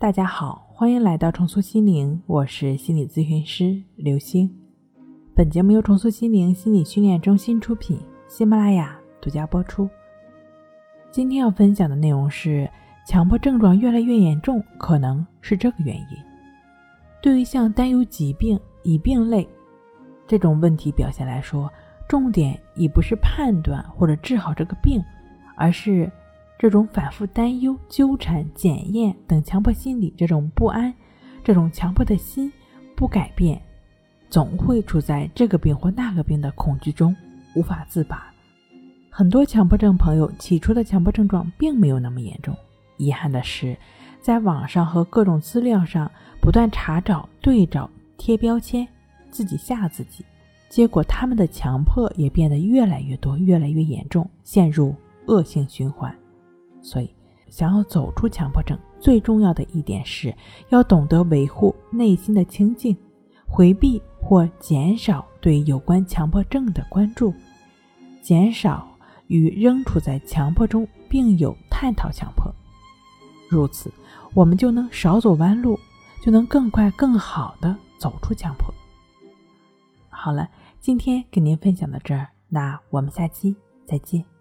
大家好，欢迎来到重塑心灵，我是心理咨询师刘星。本节目由重塑心灵心理训练中心出品，喜马拉雅独家播出。今天要分享的内容是：强迫症状越来越严重，可能是这个原因。对于像担忧疾病、疑病类这种问题表现来说，重点已不是判断或者治好这个病，而是。这种反复担忧、纠缠、检验等强迫心理，这种不安，这种强迫的心不改变，总会处在这个病或那个病的恐惧中，无法自拔。很多强迫症朋友起初的强迫症状并没有那么严重，遗憾的是，在网上和各种资料上不断查找、对照、贴标签，自己吓自己，结果他们的强迫也变得越来越多、越来越严重，陷入恶性循环。所以，想要走出强迫症，最重要的一点是要懂得维护内心的清静，回避或减少对有关强迫症的关注，减少与仍处在强迫中并有探讨强迫。如此，我们就能少走弯路，就能更快、更好的走出强迫。好了，今天跟您分享到这儿，那我们下期再见。